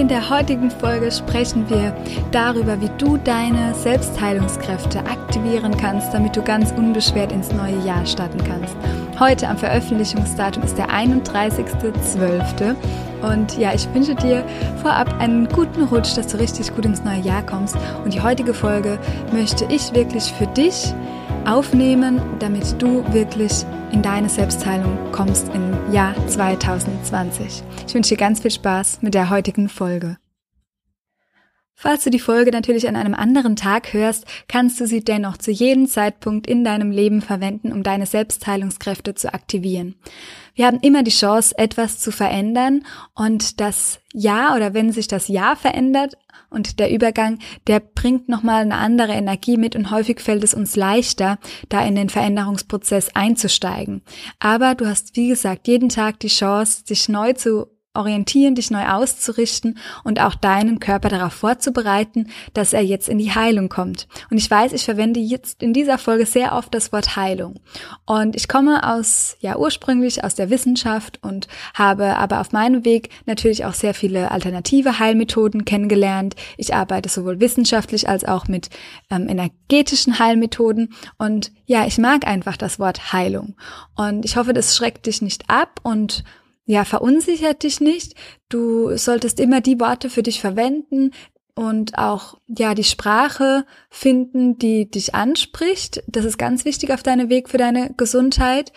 In der heutigen Folge sprechen wir darüber, wie du deine Selbstheilungskräfte aktivieren kannst, damit du ganz unbeschwert ins neue Jahr starten kannst. Heute am Veröffentlichungsdatum ist der 31.12. Und ja, ich wünsche dir vorab einen guten Rutsch, dass du richtig gut ins neue Jahr kommst. Und die heutige Folge möchte ich wirklich für dich aufnehmen, damit du wirklich in deine Selbstheilung kommst im Jahr 2020. Ich wünsche dir ganz viel Spaß mit der heutigen Folge. Falls du die Folge natürlich an einem anderen Tag hörst, kannst du sie dennoch zu jedem Zeitpunkt in deinem Leben verwenden, um deine Selbstheilungskräfte zu aktivieren. Wir haben immer die Chance, etwas zu verändern und das Jahr oder wenn sich das Jahr verändert und der Übergang, der bringt nochmal eine andere Energie mit und häufig fällt es uns leichter, da in den Veränderungsprozess einzusteigen. Aber du hast, wie gesagt, jeden Tag die Chance, dich neu zu orientieren, dich neu auszurichten und auch deinen Körper darauf vorzubereiten, dass er jetzt in die Heilung kommt. Und ich weiß, ich verwende jetzt in dieser Folge sehr oft das Wort Heilung. Und ich komme aus, ja, ursprünglich aus der Wissenschaft und habe aber auf meinem Weg natürlich auch sehr viele alternative Heilmethoden kennengelernt. Ich arbeite sowohl wissenschaftlich als auch mit ähm, energetischen Heilmethoden. Und ja, ich mag einfach das Wort Heilung. Und ich hoffe, das schreckt dich nicht ab und ja, verunsichert dich nicht. Du solltest immer die Worte für dich verwenden und auch, ja, die Sprache finden, die dich anspricht. Das ist ganz wichtig auf deinem Weg für deine Gesundheit.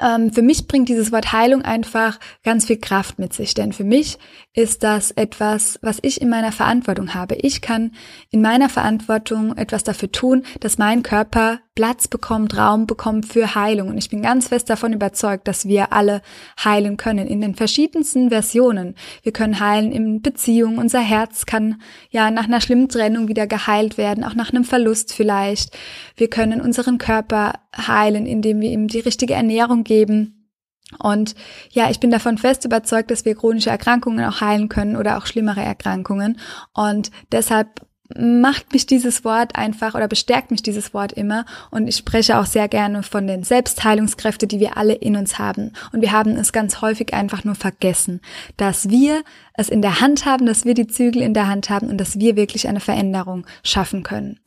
Ähm, für mich bringt dieses Wort Heilung einfach ganz viel Kraft mit sich, denn für mich ist das etwas, was ich in meiner Verantwortung habe. Ich kann in meiner Verantwortung etwas dafür tun, dass mein Körper Platz bekommt, Raum bekommt für Heilung. Und ich bin ganz fest davon überzeugt, dass wir alle heilen können in den verschiedensten Versionen. Wir können heilen in Beziehungen. Unser Herz kann ja nach einer schlimmen Trennung wieder geheilt werden, auch nach einem Verlust vielleicht. Wir können unseren Körper heilen, indem wir ihm die richtige Ernährung geben. Und ja, ich bin davon fest überzeugt, dass wir chronische Erkrankungen auch heilen können oder auch schlimmere Erkrankungen. Und deshalb macht mich dieses Wort einfach oder bestärkt mich dieses Wort immer und ich spreche auch sehr gerne von den Selbstheilungskräften, die wir alle in uns haben. Und wir haben es ganz häufig einfach nur vergessen, dass wir es in der Hand haben, dass wir die Zügel in der Hand haben und dass wir wirklich eine Veränderung schaffen können.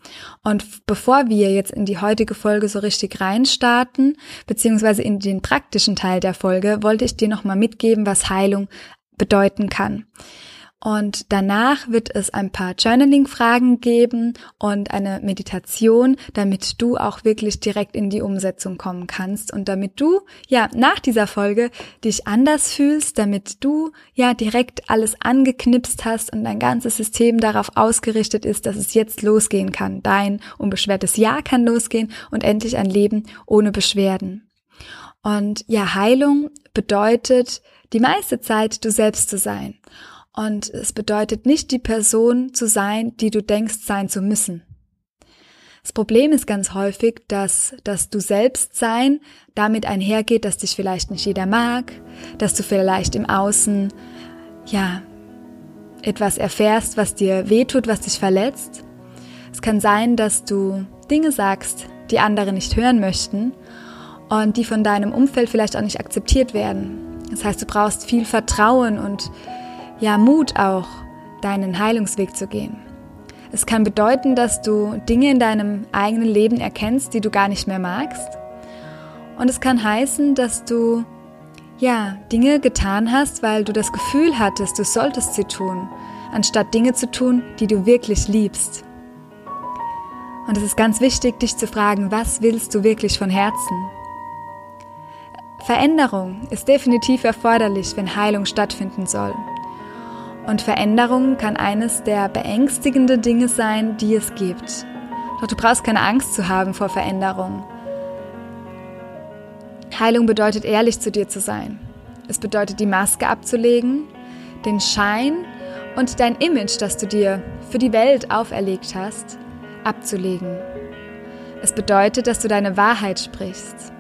Und bevor wir jetzt in die heutige Folge so richtig reinstarten, beziehungsweise in den praktischen Teil der Folge, wollte ich dir nochmal mitgeben, was Heilung bedeuten kann. Und danach wird es ein paar Journaling-Fragen geben und eine Meditation, damit du auch wirklich direkt in die Umsetzung kommen kannst und damit du, ja, nach dieser Folge dich anders fühlst, damit du, ja, direkt alles angeknipst hast und dein ganzes System darauf ausgerichtet ist, dass es jetzt losgehen kann. Dein unbeschwertes Jahr kann losgehen und endlich ein Leben ohne Beschwerden. Und ja, Heilung bedeutet, die meiste Zeit du selbst zu sein. Und es bedeutet nicht die Person zu sein, die du denkst sein zu müssen. Das Problem ist ganz häufig, dass, dass du selbst sein damit einhergeht, dass dich vielleicht nicht jeder mag, dass du vielleicht im Außen, ja, etwas erfährst, was dir wehtut, was dich verletzt. Es kann sein, dass du Dinge sagst, die andere nicht hören möchten und die von deinem Umfeld vielleicht auch nicht akzeptiert werden. Das heißt, du brauchst viel Vertrauen und ja Mut auch, deinen Heilungsweg zu gehen. Es kann bedeuten, dass du Dinge in deinem eigenen Leben erkennst, die du gar nicht mehr magst. Und es kann heißen, dass du ja Dinge getan hast, weil du das Gefühl hattest, du solltest sie tun, anstatt Dinge zu tun, die du wirklich liebst. Und es ist ganz wichtig, dich zu fragen, was willst du wirklich von Herzen? Veränderung ist definitiv erforderlich, wenn Heilung stattfinden soll. Und Veränderung kann eines der beängstigenden Dinge sein, die es gibt. Doch du brauchst keine Angst zu haben vor Veränderung. Heilung bedeutet ehrlich zu dir zu sein. Es bedeutet die Maske abzulegen, den Schein und dein Image, das du dir für die Welt auferlegt hast, abzulegen. Es bedeutet, dass du deine Wahrheit sprichst.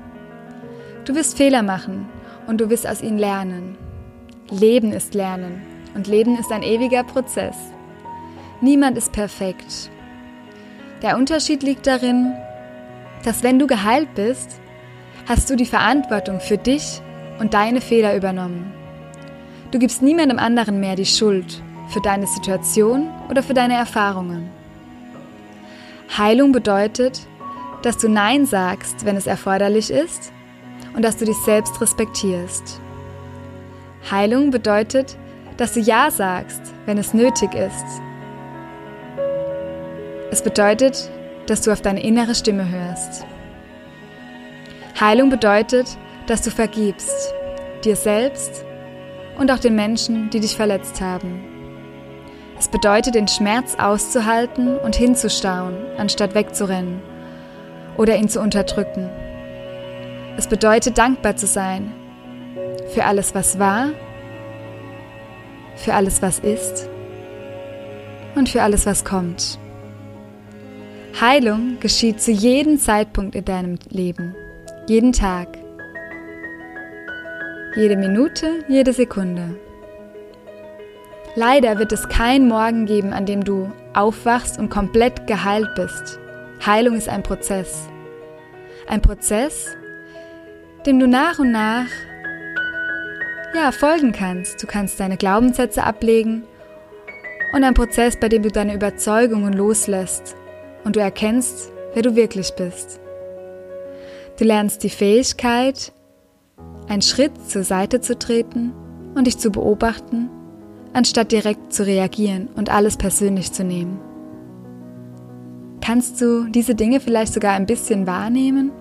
Du wirst Fehler machen und du wirst aus ihnen lernen. Leben ist Lernen und Leben ist ein ewiger Prozess. Niemand ist perfekt. Der Unterschied liegt darin, dass wenn du geheilt bist, hast du die Verantwortung für dich und deine Fehler übernommen. Du gibst niemandem anderen mehr die Schuld für deine Situation oder für deine Erfahrungen. Heilung bedeutet, dass du Nein sagst, wenn es erforderlich ist und dass du dich selbst respektierst. Heilung bedeutet, dass du Ja sagst, wenn es nötig ist. Es bedeutet, dass du auf deine innere Stimme hörst. Heilung bedeutet, dass du vergibst, dir selbst und auch den Menschen, die dich verletzt haben. Es bedeutet, den Schmerz auszuhalten und hinzustauen, anstatt wegzurennen oder ihn zu unterdrücken. Es bedeutet, dankbar zu sein für alles, was war, für alles, was ist und für alles, was kommt. Heilung geschieht zu jedem Zeitpunkt in deinem Leben, jeden Tag, jede Minute, jede Sekunde. Leider wird es keinen Morgen geben, an dem du aufwachst und komplett geheilt bist. Heilung ist ein Prozess. Ein Prozess, dem du nach und nach ja, folgen kannst. Du kannst deine Glaubenssätze ablegen und ein Prozess, bei dem du deine Überzeugungen loslässt und du erkennst, wer du wirklich bist. Du lernst die Fähigkeit, einen Schritt zur Seite zu treten und dich zu beobachten anstatt direkt zu reagieren und alles persönlich zu nehmen. Kannst du diese Dinge vielleicht sogar ein bisschen wahrnehmen?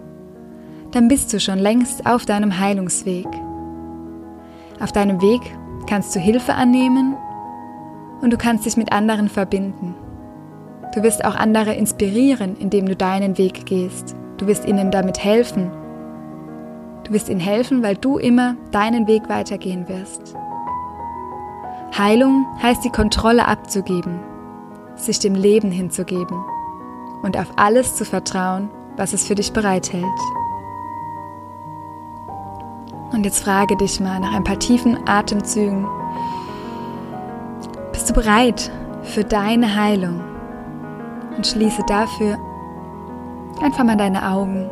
Dann bist du schon längst auf deinem Heilungsweg. Auf deinem Weg kannst du Hilfe annehmen und du kannst dich mit anderen verbinden. Du wirst auch andere inspirieren, indem du deinen Weg gehst. Du wirst ihnen damit helfen. Du wirst ihnen helfen, weil du immer deinen Weg weitergehen wirst. Heilung heißt die Kontrolle abzugeben, sich dem Leben hinzugeben und auf alles zu vertrauen, was es für dich bereithält. Und jetzt frage dich mal nach ein paar tiefen Atemzügen. Bist du bereit für deine Heilung? Und schließe dafür einfach mal deine Augen.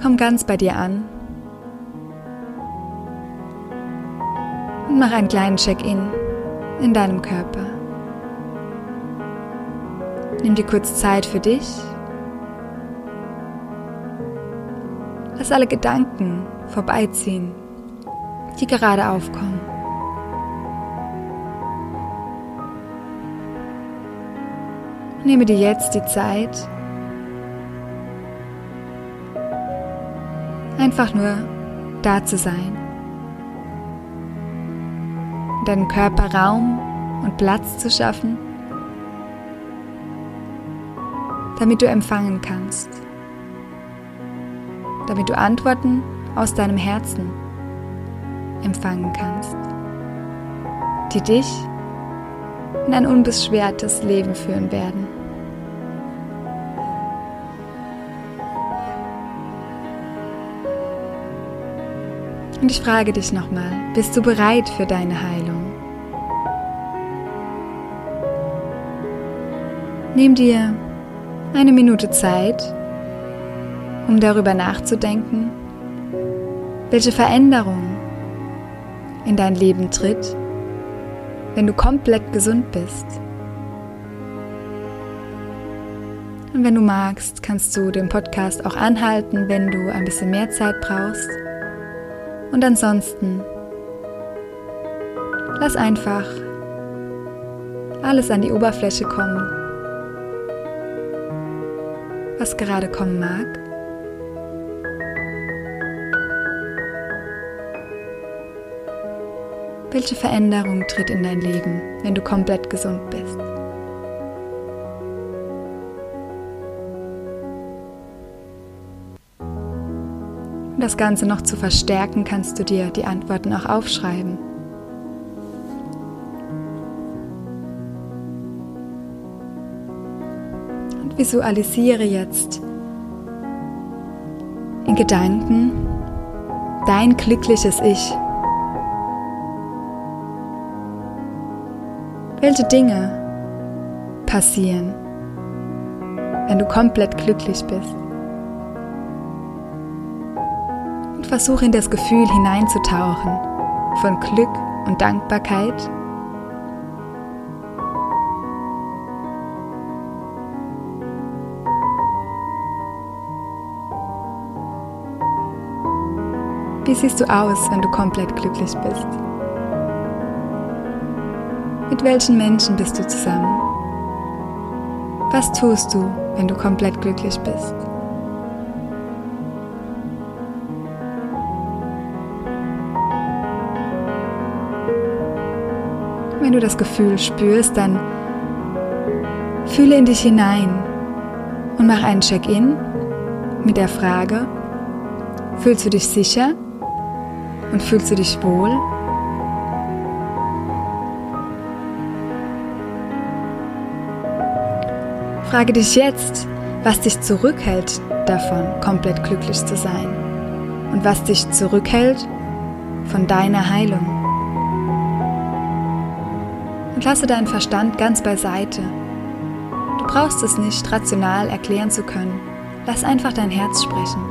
Komm ganz bei dir an und mach einen kleinen Check-in in deinem Körper. Nimm dir kurz Zeit für dich. Lass alle Gedanken vorbeiziehen, die gerade aufkommen. Nehme dir jetzt die Zeit, einfach nur da zu sein deinem Körper Raum und Platz zu schaffen, damit du empfangen kannst, damit du Antworten aus deinem Herzen empfangen kannst, die dich in ein unbeschwertes Leben führen werden. Und ich frage dich nochmal, bist du bereit für deine Heilung? Nimm dir eine Minute Zeit, um darüber nachzudenken, welche Veränderung in dein Leben tritt, wenn du komplett gesund bist. Und wenn du magst, kannst du den Podcast auch anhalten, wenn du ein bisschen mehr Zeit brauchst. Und ansonsten lass einfach alles an die Oberfläche kommen, was gerade kommen mag. Welche Veränderung tritt in dein Leben, wenn du komplett gesund bist? Um das Ganze noch zu verstärken, kannst du dir die Antworten auch aufschreiben. Und visualisiere jetzt in Gedanken dein glückliches Ich Welche Dinge passieren, wenn du komplett glücklich bist? Und versuche in das Gefühl hineinzutauchen von Glück und Dankbarkeit Wie siehst du aus, wenn du komplett glücklich bist? Mit welchen Menschen bist du zusammen? Was tust du, wenn du komplett glücklich bist? Wenn du das Gefühl spürst, dann fühle in dich hinein und mach einen Check-in mit der Frage, fühlst du dich sicher? Und fühlst du dich wohl? Frage dich jetzt, was dich zurückhält davon, komplett glücklich zu sein und was dich zurückhält von deiner Heilung. Und lasse deinen Verstand ganz beiseite. Du brauchst es nicht rational erklären zu können. Lass einfach dein Herz sprechen.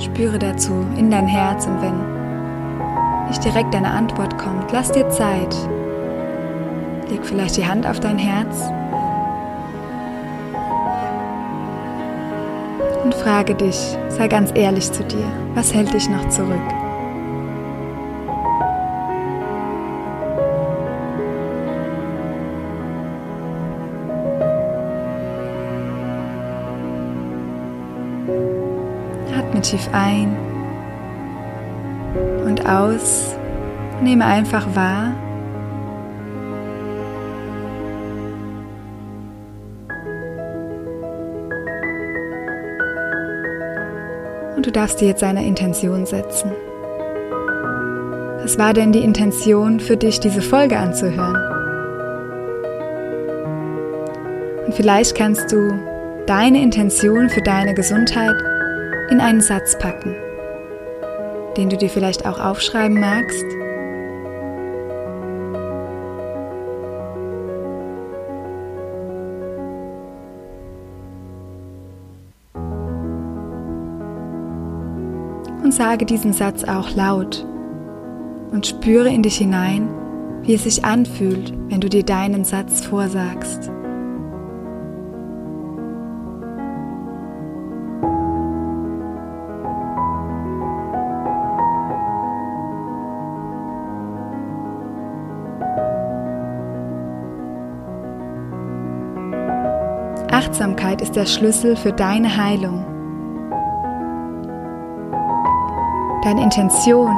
Spüre dazu in dein Herz und wenn nicht direkt eine Antwort kommt, lass dir Zeit. Leg vielleicht die Hand auf dein Herz frage dich, sei ganz ehrlich zu dir, was hält dich noch zurück? Atme tief ein und aus. Nehme einfach wahr. Und du darfst dir jetzt eine Intention setzen. Was war denn die Intention für dich, diese Folge anzuhören? Und vielleicht kannst du deine Intention für deine Gesundheit in einen Satz packen, den du dir vielleicht auch aufschreiben magst. Und sage diesen Satz auch laut und spüre in dich hinein, wie es sich anfühlt, wenn du dir deinen Satz vorsagst. Achtsamkeit ist der Schlüssel für deine Heilung. Deine Intention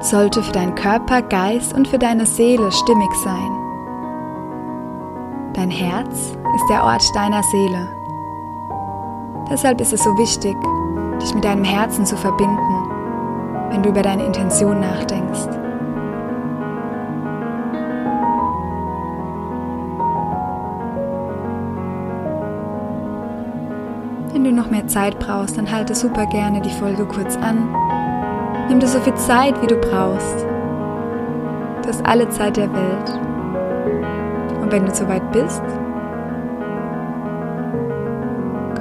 sollte für deinen Körper, Geist und für deine Seele stimmig sein. Dein Herz ist der Ort deiner Seele. Deshalb ist es so wichtig, dich mit deinem Herzen zu verbinden, wenn du über deine Intention nachdenkst. Du noch mehr Zeit brauchst, dann halte super gerne die Folge kurz an. Nimm dir so viel Zeit, wie du brauchst. Du hast alle Zeit der Welt. Und wenn du soweit bist,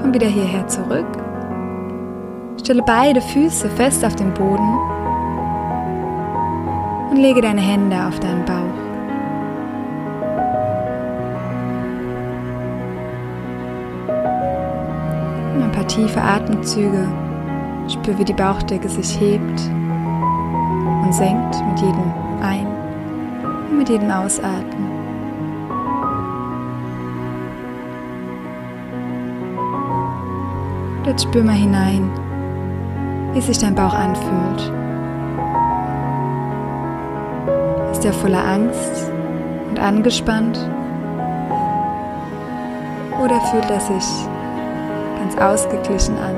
komm wieder hierher zurück. Stelle beide Füße fest auf den Boden und lege deine Hände auf deinen Bauch. Paar tiefe Atemzüge. Spür, wie die Bauchdecke sich hebt und senkt mit jedem Ein- und mit jedem Ausatmen. jetzt spür mal hinein, wie sich dein Bauch anfühlt. Ist er voller Angst und angespannt? Oder fühlt er sich ganz ausgeglichen an.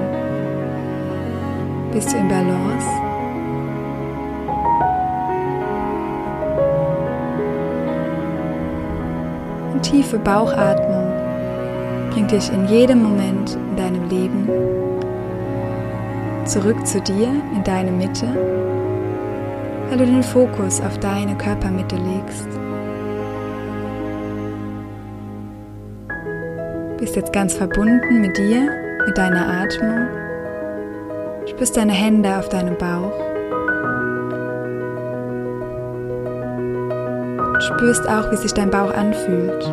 Bist du in Balance? Und tiefe Bauchatmung bringt dich in jedem Moment in deinem Leben zurück zu dir, in deine Mitte, weil du den Fokus auf deine Körpermitte legst. Bist jetzt ganz verbunden mit dir, mit deiner Atmung. Spürst deine Hände auf deinem Bauch. Spürst auch, wie sich dein Bauch anfühlt.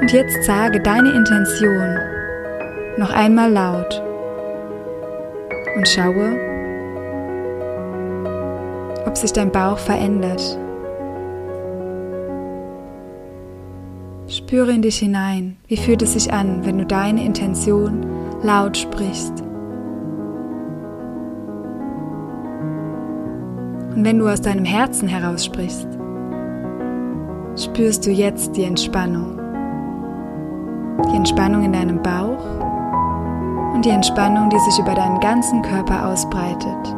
Und jetzt sage deine Intention noch einmal laut und schaue, ob sich dein Bauch verändert. Spüre in dich hinein, wie fühlt es sich an, wenn du deine Intention laut sprichst. Und wenn du aus deinem Herzen heraus sprichst, spürst du jetzt die Entspannung. Die Entspannung in deinem Bauch und die Entspannung, die sich über deinen ganzen Körper ausbreitet.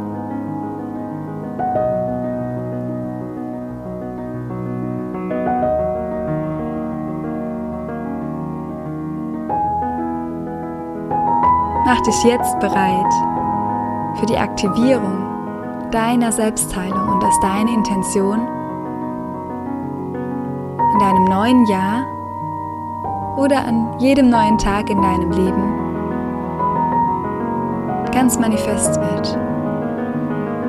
Mach dich jetzt bereit für die Aktivierung deiner Selbstheilung und dass deine Intention in deinem neuen Jahr oder an jedem neuen Tag in deinem Leben ganz manifest wird,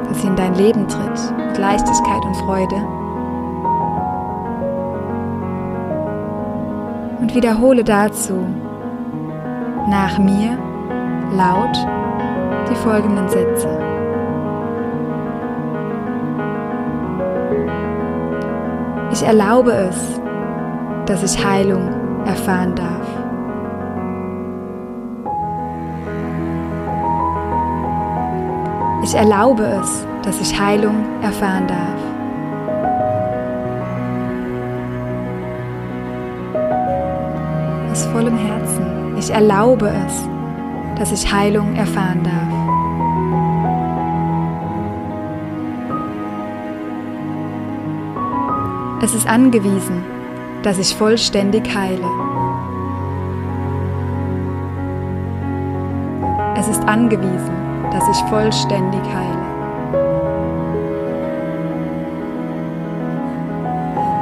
dass sie in dein Leben tritt mit Leichtigkeit und Freude. Und wiederhole dazu nach mir laut die folgenden Sätze. Ich erlaube es, dass ich Heilung erfahren darf. Ich erlaube es, dass ich Heilung erfahren darf. Aus vollem Herzen. Ich erlaube es, dass ich Heilung erfahren darf. Es ist angewiesen, dass ich vollständig heile. Es ist angewiesen, dass ich vollständig heile.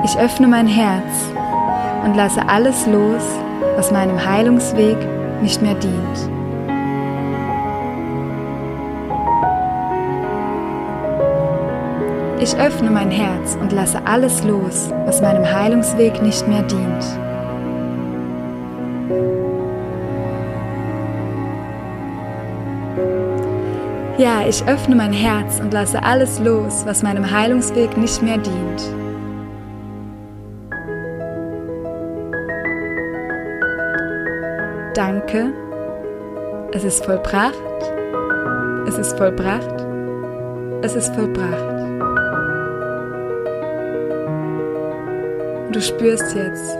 Ich öffne mein Herz und lasse alles los, was meinem Heilungsweg nicht mehr dient. Ich öffne mein Herz und lasse alles los, was meinem Heilungsweg nicht mehr dient. Ja, ich öffne mein Herz und lasse alles los, was meinem Heilungsweg nicht mehr dient. Danke, es ist vollbracht, es ist vollbracht, es ist vollbracht. Und du spürst jetzt,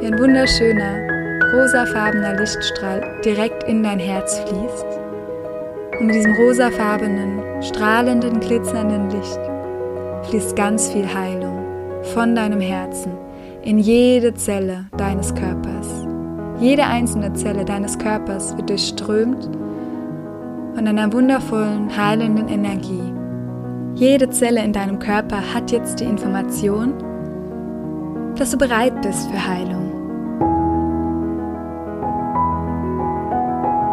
wie ein wunderschöner, rosafarbener Lichtstrahl direkt in dein Herz fließt. Und mit diesem rosafarbenen, strahlenden, glitzernden Licht fließt ganz viel Heilung von deinem Herzen in jede Zelle deines Körpers. Jede einzelne Zelle deines Körpers wird durchströmt von einer wundervollen, heilenden Energie. Jede Zelle in deinem Körper hat jetzt die Information, dass du bereit bist für Heilung.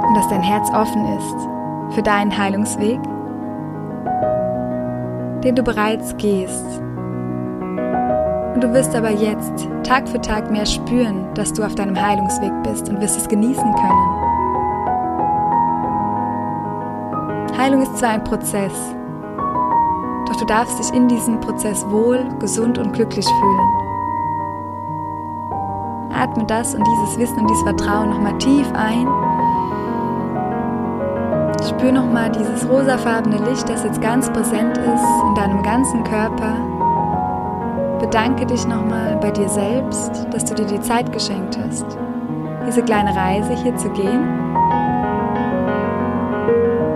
Und dass dein Herz offen ist für deinen Heilungsweg, den du bereits gehst. Und du wirst aber jetzt Tag für Tag mehr spüren, dass du auf deinem Heilungsweg bist und wirst es genießen können. Heilung ist zwar ein Prozess, doch du darfst dich in diesem Prozess wohl, gesund und glücklich fühlen. Atme das und dieses Wissen und dieses Vertrauen nochmal tief ein. Spür nochmal dieses rosafarbene Licht, das jetzt ganz präsent ist in deinem ganzen Körper. Bedanke dich nochmal bei dir selbst, dass du dir die Zeit geschenkt hast, diese kleine Reise hier zu gehen.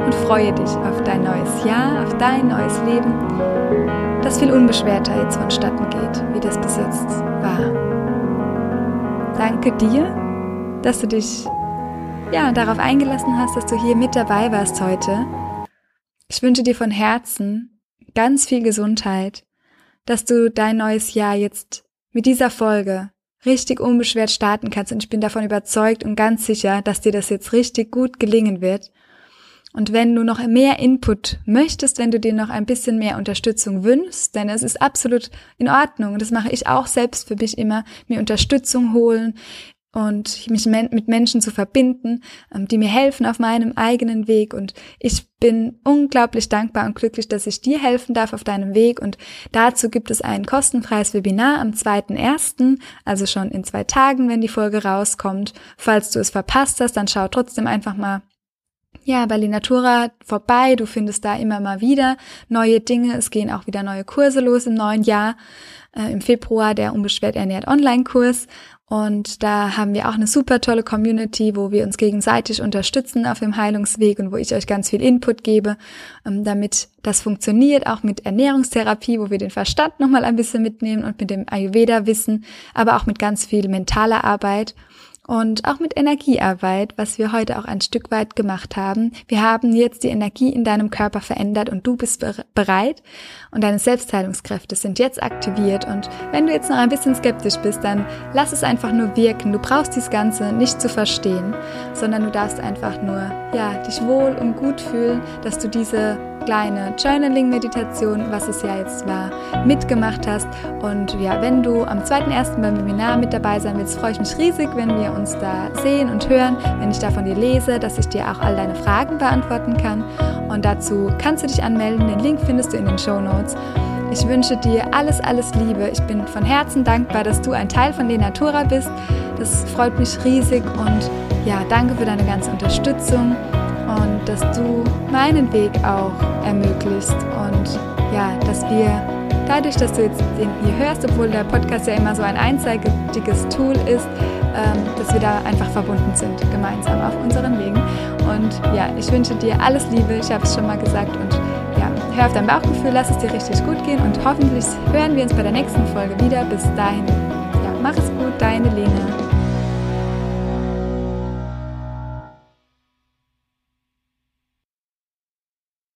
Und freue dich auf dein neues Jahr, auf dein neues Leben das viel unbeschwerter jetzt vonstatten geht, wie das bis jetzt war. Danke dir, dass du dich ja, darauf eingelassen hast, dass du hier mit dabei warst heute. Ich wünsche dir von Herzen ganz viel Gesundheit, dass du dein neues Jahr jetzt mit dieser Folge richtig unbeschwert starten kannst. Und ich bin davon überzeugt und ganz sicher, dass dir das jetzt richtig gut gelingen wird. Und wenn du noch mehr Input möchtest, wenn du dir noch ein bisschen mehr Unterstützung wünschst, denn es ist absolut in Ordnung, das mache ich auch selbst für mich immer, mir Unterstützung holen und mich mit Menschen zu verbinden, ähm, die mir helfen auf meinem eigenen Weg. Und ich bin unglaublich dankbar und glücklich, dass ich dir helfen darf auf deinem Weg. Und dazu gibt es ein kostenfreies Webinar am 2.1., also schon in zwei Tagen, wenn die Folge rauskommt. Falls du es verpasst hast, dann schau trotzdem einfach mal ja, bei Linatura vorbei. Du findest da immer mal wieder neue Dinge. Es gehen auch wieder neue Kurse los im neuen Jahr. Äh, Im Februar der Unbeschwert ernährt Online-Kurs. Und da haben wir auch eine super tolle Community, wo wir uns gegenseitig unterstützen auf dem Heilungsweg und wo ich euch ganz viel Input gebe, ähm, damit das funktioniert, auch mit Ernährungstherapie, wo wir den Verstand nochmal ein bisschen mitnehmen und mit dem Ayurveda-Wissen, aber auch mit ganz viel mentaler Arbeit und auch mit Energiearbeit, was wir heute auch ein Stück weit gemacht haben. Wir haben jetzt die Energie in deinem Körper verändert und du bist bereit und deine Selbstheilungskräfte sind jetzt aktiviert und wenn du jetzt noch ein bisschen skeptisch bist, dann lass es einfach nur wirken. Du brauchst dies Ganze nicht zu verstehen, sondern du darfst einfach nur, ja, dich wohl und gut fühlen, dass du diese kleine Journaling-Meditation, was es ja jetzt war, mitgemacht hast. Und ja, wenn du am 2.1. beim Webinar mit dabei sein willst, freue ich mich riesig, wenn wir uns da sehen und hören, wenn ich da von dir lese, dass ich dir auch all deine Fragen beantworten kann. Und dazu kannst du dich anmelden. Den Link findest du in den Show Notes. Ich wünsche dir alles, alles Liebe. Ich bin von Herzen dankbar, dass du ein Teil von der Natura bist. Das freut mich riesig und ja, danke für deine ganze Unterstützung dass du meinen Weg auch ermöglicht und ja, dass wir dadurch, dass du jetzt den hier hörst, obwohl der Podcast ja immer so ein einseitiges Tool ist, ähm, dass wir da einfach verbunden sind, gemeinsam auf unseren Wegen. Und ja, ich wünsche dir alles Liebe, ich habe es schon mal gesagt und ja, hör auf dein Bauchgefühl, lass es dir richtig gut gehen und hoffentlich hören wir uns bei der nächsten Folge wieder. Bis dahin, ja, mach es gut, deine Lena.